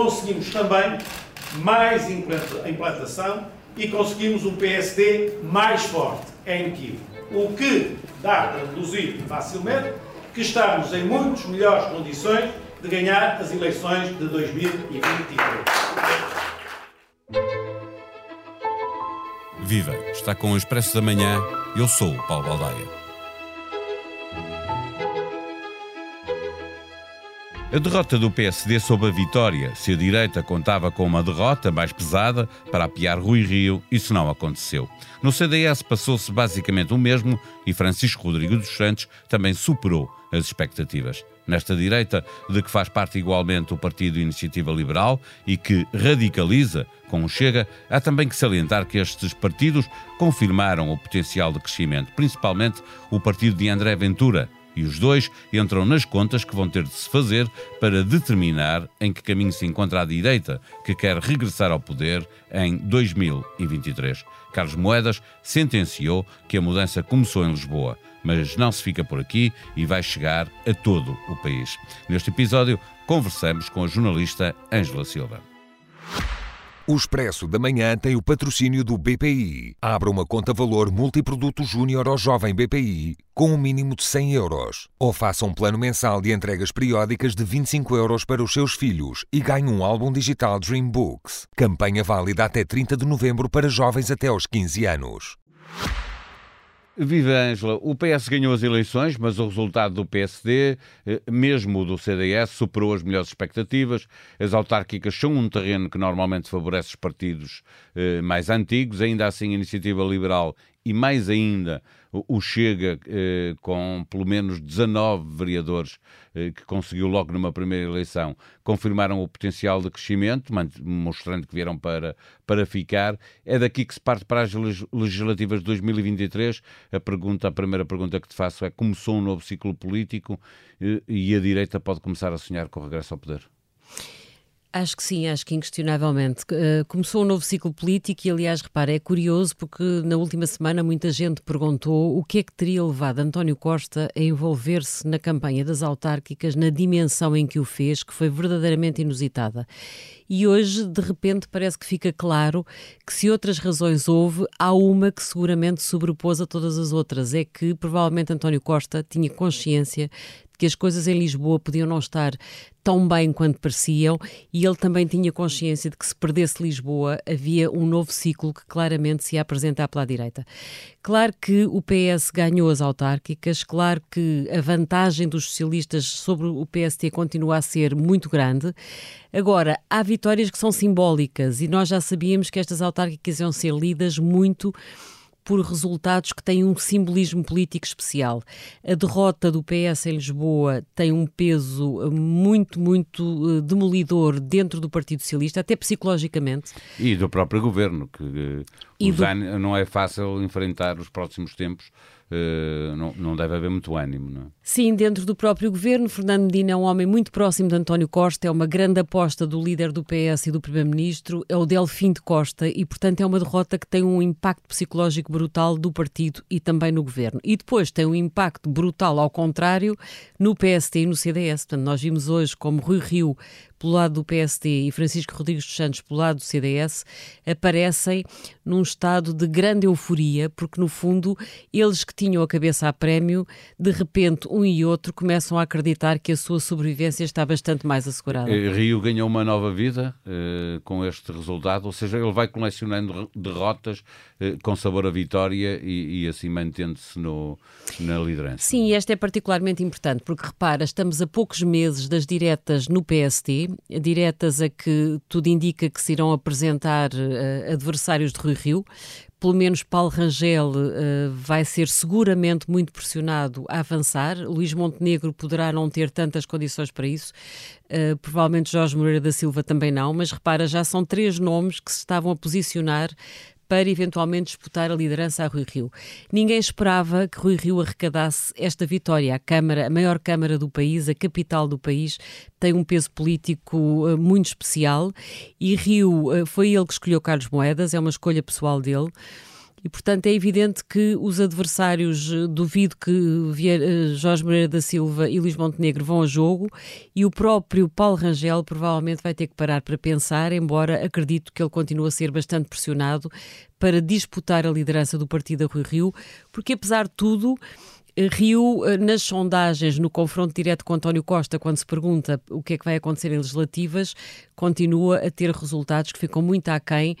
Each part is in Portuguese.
conseguimos também mais implantação e conseguimos um PSD mais forte, é inequívoco. O que dá para deduzir facilmente que estamos em muitas melhores condições de ganhar as eleições de 2023. Viva! Está com o Expresso da Manhã. Eu sou o Paulo Baldaia. A derrota do PSD sob a vitória. Se a direita contava com uma derrota mais pesada para apiar Rui Rio, isso não aconteceu. No CDS passou-se basicamente o mesmo e Francisco Rodrigo dos Santos também superou as expectativas. Nesta direita, de que faz parte igualmente o Partido Iniciativa Liberal e que radicaliza com o Chega, há também que salientar que estes partidos confirmaram o potencial de crescimento, principalmente o partido de André Ventura, e os dois entram nas contas que vão ter de se fazer para determinar em que caminho se encontra a direita, que quer regressar ao poder em 2023. Carlos Moedas sentenciou que a mudança começou em Lisboa, mas não se fica por aqui e vai chegar a todo o país. Neste episódio, conversamos com a jornalista Ângela Silva. O Expresso da Manhã tem o patrocínio do BPI. Abra uma conta valor multiproduto júnior ao jovem BPI com um mínimo de 100 euros. Ou faça um plano mensal de entregas periódicas de 25 euros para os seus filhos e ganhe um álbum digital Dream Books. Campanha válida até 30 de novembro para jovens até aos 15 anos. Viva Ângela, o PS ganhou as eleições, mas o resultado do PSD, eh, mesmo do CDS, superou as melhores expectativas. As autárquicas são um terreno que normalmente favorece os partidos eh, mais antigos, ainda assim a Iniciativa Liberal e mais ainda o Chega, eh, com pelo menos 19 vereadores eh, que conseguiu logo numa primeira eleição, confirmaram o potencial de crescimento, mostrando que vieram para, para ficar. É daqui que se parte para as legislativas de 2023. A, pergunta, a primeira pergunta que te faço é: começou um novo ciclo político eh, e a direita pode começar a sonhar com o regresso ao poder? Acho que sim, acho que inquestionavelmente. Uh, começou um novo ciclo político e, aliás, repara, é curioso porque na última semana muita gente perguntou o que é que teria levado António Costa a envolver-se na campanha das autárquicas na dimensão em que o fez, que foi verdadeiramente inusitada. E hoje, de repente, parece que fica claro que se outras razões houve, há uma que seguramente sobrepôs a todas as outras. É que provavelmente António Costa tinha consciência que as coisas em Lisboa podiam não estar tão bem quanto pareciam e ele também tinha consciência de que se perdesse Lisboa havia um novo ciclo que claramente se ia apresentar pela direita. Claro que o PS ganhou as autárquicas, claro que a vantagem dos socialistas sobre o PST continua a ser muito grande. Agora, há vitórias que são simbólicas e nós já sabíamos que estas autárquicas iam ser lidas muito por resultados que têm um simbolismo político especial. A derrota do PS em Lisboa tem um peso eh, muito, muito eh, demolidor dentro do Partido Socialista, até psicologicamente. E do próprio governo, que eh, do... não é fácil enfrentar os próximos tempos Uh, não, não, deve haver muito ânimo. Não é? Sim, dentro do próprio governo, Fernando Medina é um homem muito próximo de António Costa, é uma grande aposta do líder do PS e do Primeiro-Ministro, é o Delfim de Costa e, portanto, é uma derrota que tem um impacto psicológico brutal do partido e também no governo. E depois tem um impacto brutal, ao contrário, no PST e no CDS. Portanto, nós vimos hoje como Rui Rio pelo lado do PSD e Francisco Rodrigues dos Santos pelo lado do CDS aparecem num estado de grande euforia, porque no fundo eles que tinham a cabeça a prémio, de repente um e outro começam a acreditar que a sua sobrevivência está bastante mais assegurada. Eh, Rio ganhou uma nova vida uh, com este resultado, ou seja, ele vai colecionando derrotas uh, com sabor a vitória e, e assim mantendo-se na liderança. Sim, e esta é particularmente importante, porque repara, estamos a poucos meses das diretas no PST, diretas a que tudo indica que se irão apresentar uh, adversários de Rui Rio. Pelo menos Paulo Rangel uh, vai ser seguramente muito pressionado a avançar. Luís Montenegro poderá não ter tantas condições para isso. Uh, provavelmente Jorge Moreira da Silva também não, mas repara, já são três nomes que se estavam a posicionar para eventualmente disputar a liderança a Rui Rio. Ninguém esperava que Rui Rio arrecadasse esta vitória. A Câmara, a maior Câmara do país, a capital do país, tem um peso político uh, muito especial e Rio uh, foi ele que escolheu Carlos Moedas, é uma escolha pessoal dele. E, portanto, é evidente que os adversários, eh, duvido que eh, Jorge Moreira da Silva e Luís Montenegro vão a jogo. E o próprio Paulo Rangel provavelmente vai ter que parar para pensar, embora acredito que ele continue a ser bastante pressionado para disputar a liderança do partido a Rui Rio, porque apesar de tudo Rio, eh, nas sondagens, no confronto direto com António Costa, quando se pergunta o que é que vai acontecer em legislativas, continua a ter resultados que ficam muito aquém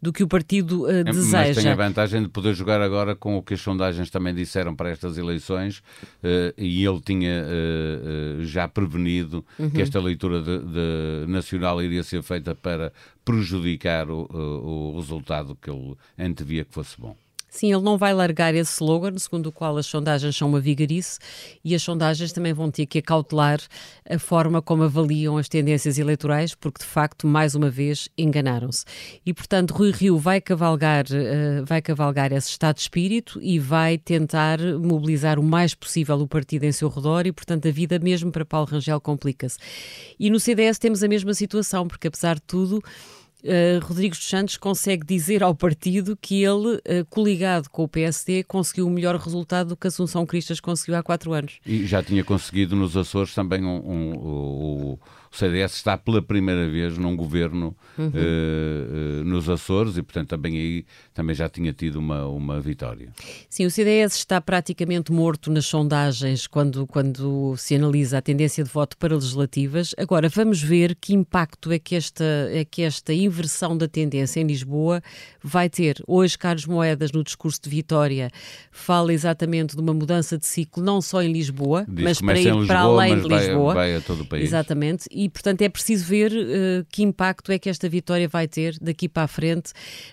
do que o partido uh, deseja. Mas tem a vantagem de poder jogar agora com o que as sondagens também disseram para estas eleições uh, e ele tinha uh, já prevenido uhum. que esta leitura de, de nacional iria ser feita para prejudicar o, o resultado que ele antevia que fosse bom. Sim, ele não vai largar esse slogan, segundo o qual as sondagens são uma vigarice, e as sondagens também vão ter que acautelar a forma como avaliam as tendências eleitorais, porque de facto, mais uma vez, enganaram-se. E portanto, Rui Rio vai cavalgar, uh, vai cavalgar esse estado de espírito e vai tentar mobilizar o mais possível o partido em seu redor, e portanto, a vida mesmo para Paulo Rangel complica-se. E no CDS temos a mesma situação, porque apesar de tudo uh, Rodrigues dos Santos consegue dizer ao partido que ele, uh, coligado com o PSD, conseguiu o melhor resultado do que Assunção Cristas conseguiu há quatro anos. E já tinha conseguido nos Açores também um, um, um o CDS está pela primeira vez num governo uhum. uh, uh, nos Açores e, portanto, também aí também já tinha tido uma, uma vitória. Sim, o CDS está praticamente morto nas sondagens quando, quando se analisa a tendência de voto para legislativas. Agora, vamos ver que impacto é que esta, é que esta inversão da tendência em Lisboa vai ter. Hoje, Carlos Moedas, no discurso de Vitória, fala exatamente de uma mudança de ciclo, não só em Lisboa, Diz mas para ir Lisboa, para além de Lisboa. Vai, vai a todo o país. Exatamente. E e, portanto, é preciso ver uh, que impacto é que esta vitória vai ter daqui para a frente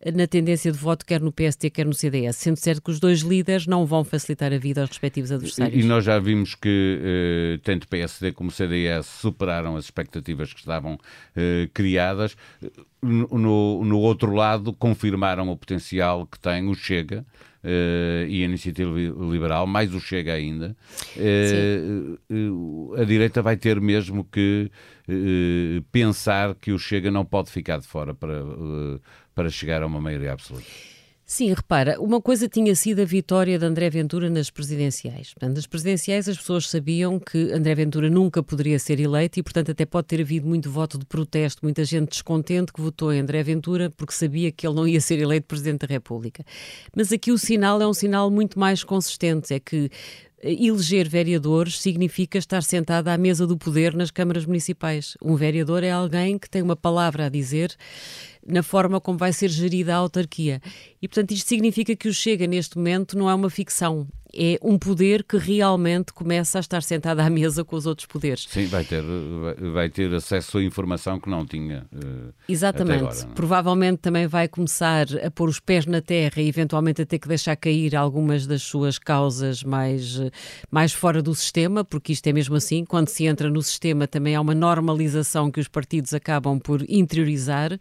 uh, na tendência de voto, quer no PST, quer no CDS. Sendo certo que os dois líderes não vão facilitar a vida aos respectivos adversários. E, e nós já vimos que uh, tanto PSD como CDS superaram as expectativas que estavam criadas. No, no outro lado, confirmaram o potencial que tem o Chega. Uh, e a Iniciativa Liberal, mais o Chega ainda, uh, uh, a direita vai ter mesmo que pensar que o Chega não pode ficar de fora para, para chegar a uma maioria absoluta. Sim, repara, uma coisa tinha sido a vitória de André Ventura nas presidenciais. Portanto, nas presidenciais as pessoas sabiam que André Ventura nunca poderia ser eleito e, portanto, até pode ter havido muito voto de protesto, muita gente descontente que votou em André Ventura porque sabia que ele não ia ser eleito Presidente da República. Mas aqui o sinal é um sinal muito mais consistente, é que eleger vereadores significa estar sentado à mesa do poder nas câmaras municipais. Um vereador é alguém que tem uma palavra a dizer na forma como vai ser gerida a autarquia. E, portanto, isto significa que o Chega, neste momento, não é uma ficção, é um poder que realmente começa a estar sentado à mesa com os outros poderes. Sim, vai ter, vai ter acesso a informação que não tinha. Uh, Exatamente. Agora, é? Provavelmente também vai começar a pôr os pés na terra e eventualmente a ter que deixar cair algumas das suas causas mais, mais fora do sistema, porque isto é mesmo assim. Quando se entra no sistema também há uma normalização que os partidos acabam por interiorizar.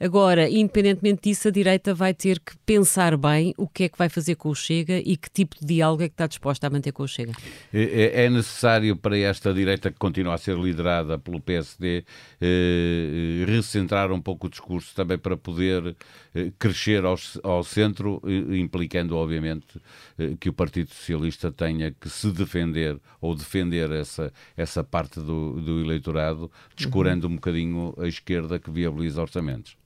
Agora, independentemente disso, a direita vai ter que pensar bem o que é que vai fazer com o Chega e que tipo de diálogo é que está disposta a manter com o Chega? É, é necessário para esta direita que continua a ser liderada pelo PSD eh, recentrar um pouco o discurso também para poder eh, crescer ao, ao centro, eh, implicando, obviamente, eh, que o Partido Socialista tenha que se defender ou defender essa, essa parte do, do eleitorado, descurando uhum. um bocadinho a esquerda que viabiliza orçamentos.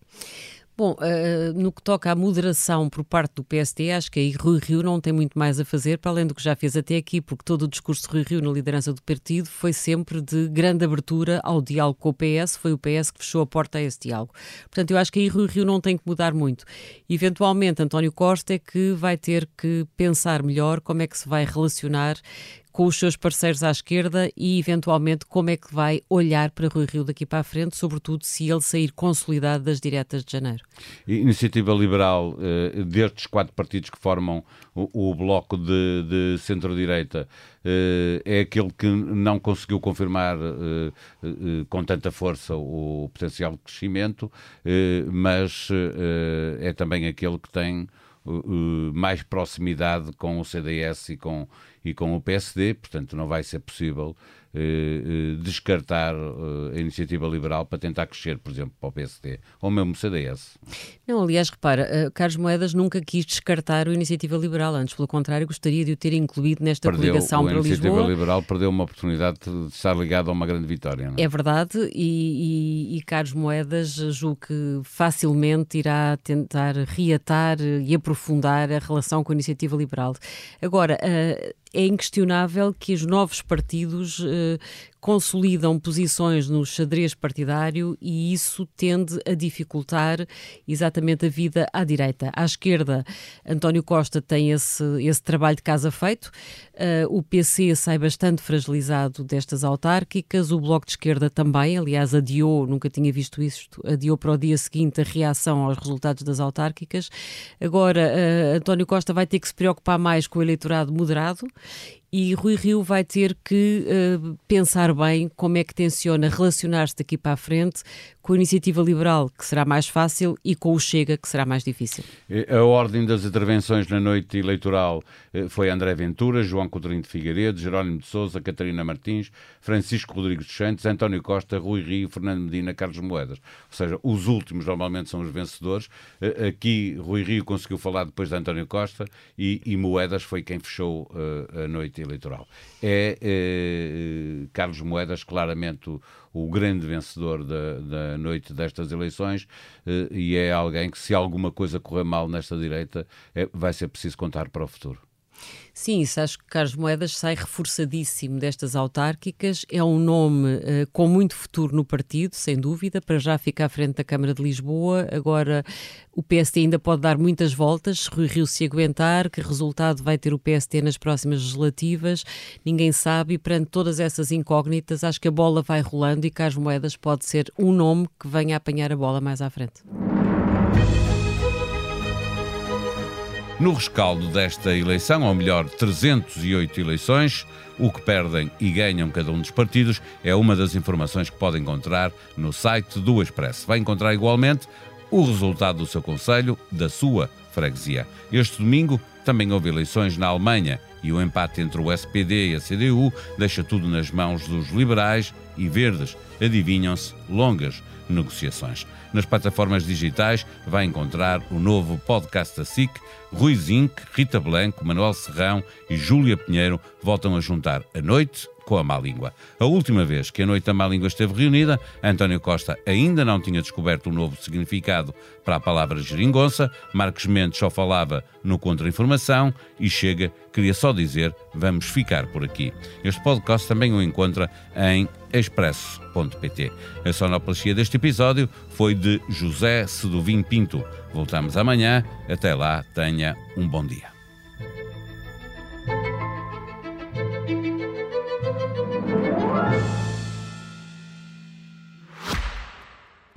Bom, uh, no que toca à moderação por parte do PSD, acho que aí Rui Rio não tem muito mais a fazer, para além do que já fez até aqui, porque todo o discurso de Rui Rio na liderança do partido foi sempre de grande abertura ao diálogo com o PS, foi o PS que fechou a porta a esse diálogo. Portanto, eu acho que aí Rui Rio não tem que mudar muito. Eventualmente, António Costa é que vai ter que pensar melhor como é que se vai relacionar com os seus parceiros à esquerda e, eventualmente, como é que vai olhar para Rui Rio daqui para a frente, sobretudo se ele sair consolidado das diretas de janeiro. Iniciativa Liberal, eh, destes quatro partidos que formam o, bloco de, de centro-direita, eh, é aquele que não conseguiu confirmar eh, com tanta força o potencial de crescimento, mas é também aquele que tem mais proximidade com o CDS e com, e com o PSD, portanto não vai ser possível eh, eh, descartar eh, a iniciativa liberal para tentar crescer, por exemplo, para o PSD ou mesmo CDS. Não, aliás, repara, Carlos Moedas nunca quis descartar a iniciativa liberal, antes, pelo contrário, gostaria de o ter incluído nesta perdeu, coligação para Lisboa. A iniciativa liberal perdeu uma oportunidade de estar ligado a uma grande vitória. É? é? verdade, e, e, e Carlos Moedas julgo que facilmente irá tentar reatar e aprofundar a relação com a iniciativa liberal. Agora, é inquestionável que os novos partidos eh, consolidam posições no xadrez partidário e isso tende a dificultar exatamente a vida à direita. À esquerda, António Costa tem esse, esse trabalho de casa feito, uh, o PC sai bastante fragilizado destas autárquicas, o Bloco de Esquerda também, aliás, adiou, nunca tinha visto isto, adiou para o dia seguinte a reação aos resultados das autárquicas. Agora, uh, António Costa vai ter que se preocupar mais com o eleitorado moderado e Rui Rio vai ter que uh, pensar bem como é que tenciona relacionar-se daqui para a frente com a iniciativa liberal, que será mais fácil, e com o Chega, que será mais difícil. A ordem das intervenções na noite eleitoral eh, foi André Ventura, João Coutinho de Figueiredo, Jerónimo de Sousa, Catarina Martins, Francisco Rodrigues dos Santos, António Costa, Rui Rio, Fernando Medina, Carlos Moedas. Ou seja, os últimos normalmente são os vencedores. Eh, aqui Rui Rio conseguiu falar depois de António Costa e, e Moedas foi quem fechou a noite eleitoral. É Carlos Moedas claramente o, o grande vencedor da, da noite destas eleições eh, e é alguém que, se alguma coisa correr mal nesta direita, é, vai ser preciso contar para o futuro. Sim, isso acho que Carlos Moedas sai reforçadíssimo destas autárquicas. É um nome uh, com muito futuro no partido, sem dúvida, para já ficar à frente da Câmara de Lisboa. Agora, o PST ainda pode dar muitas voltas, se Rui Rio se aguentar, que resultado vai ter o PST nas próximas legislativas, ninguém sabe. E perante todas essas incógnitas, acho que a bola vai rolando e Carlos Moedas pode ser um nome que venha a apanhar a bola mais à frente. No rescaldo desta eleição, ou melhor, 308 eleições, o que perdem e ganham cada um dos partidos é uma das informações que pode encontrar no site do Expresso. Vai encontrar igualmente o resultado do seu conselho, da sua freguesia. Este domingo também houve eleições na Alemanha e o empate entre o SPD e a CDU deixa tudo nas mãos dos liberais e verdes. Adivinham-se longas negociações. Nas plataformas digitais vai encontrar o novo podcast da SIC. Rui Zinc, Rita Blanco, Manuel Serrão e Júlia Pinheiro voltam a juntar a noite com a má língua. A última vez que a Noite da Má Língua esteve reunida, António Costa ainda não tinha descoberto um novo significado para a palavra geringonça, Marcos Mendes só falava no contra-informação e Chega queria só dizer vamos ficar por aqui. Este podcast também o encontra em expresso.pt. A sonoplastia deste episódio foi de José Seduvim Pinto. Voltamos amanhã. Até lá, tenha um bom dia.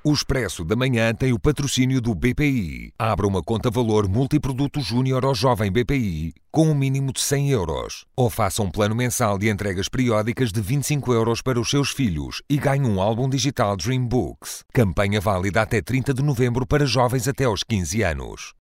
O Expresso da Manhã tem o patrocínio do BPI. Abra uma conta valor multiproduto júnior ao jovem BPI com um mínimo de 100 euros. Ou faça um plano mensal de entregas periódicas de 25 euros para os seus filhos e ganhe um álbum digital Dream Books. Campanha válida até 30 de novembro para jovens até aos 15 anos.